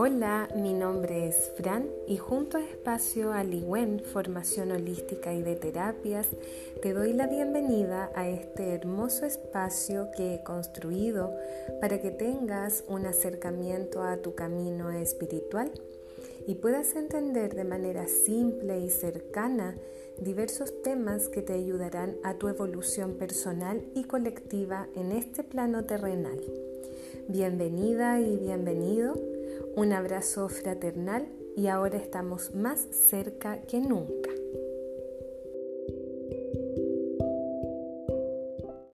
Hola, mi nombre es Fran y junto a Espacio Aliwen, Formación Holística y de Terapias, te doy la bienvenida a este hermoso espacio que he construido para que tengas un acercamiento a tu camino espiritual y puedas entender de manera simple y cercana diversos temas que te ayudarán a tu evolución personal y colectiva en este plano terrenal. Bienvenida y bienvenido un abrazo fraternal y ahora estamos más cerca que nunca.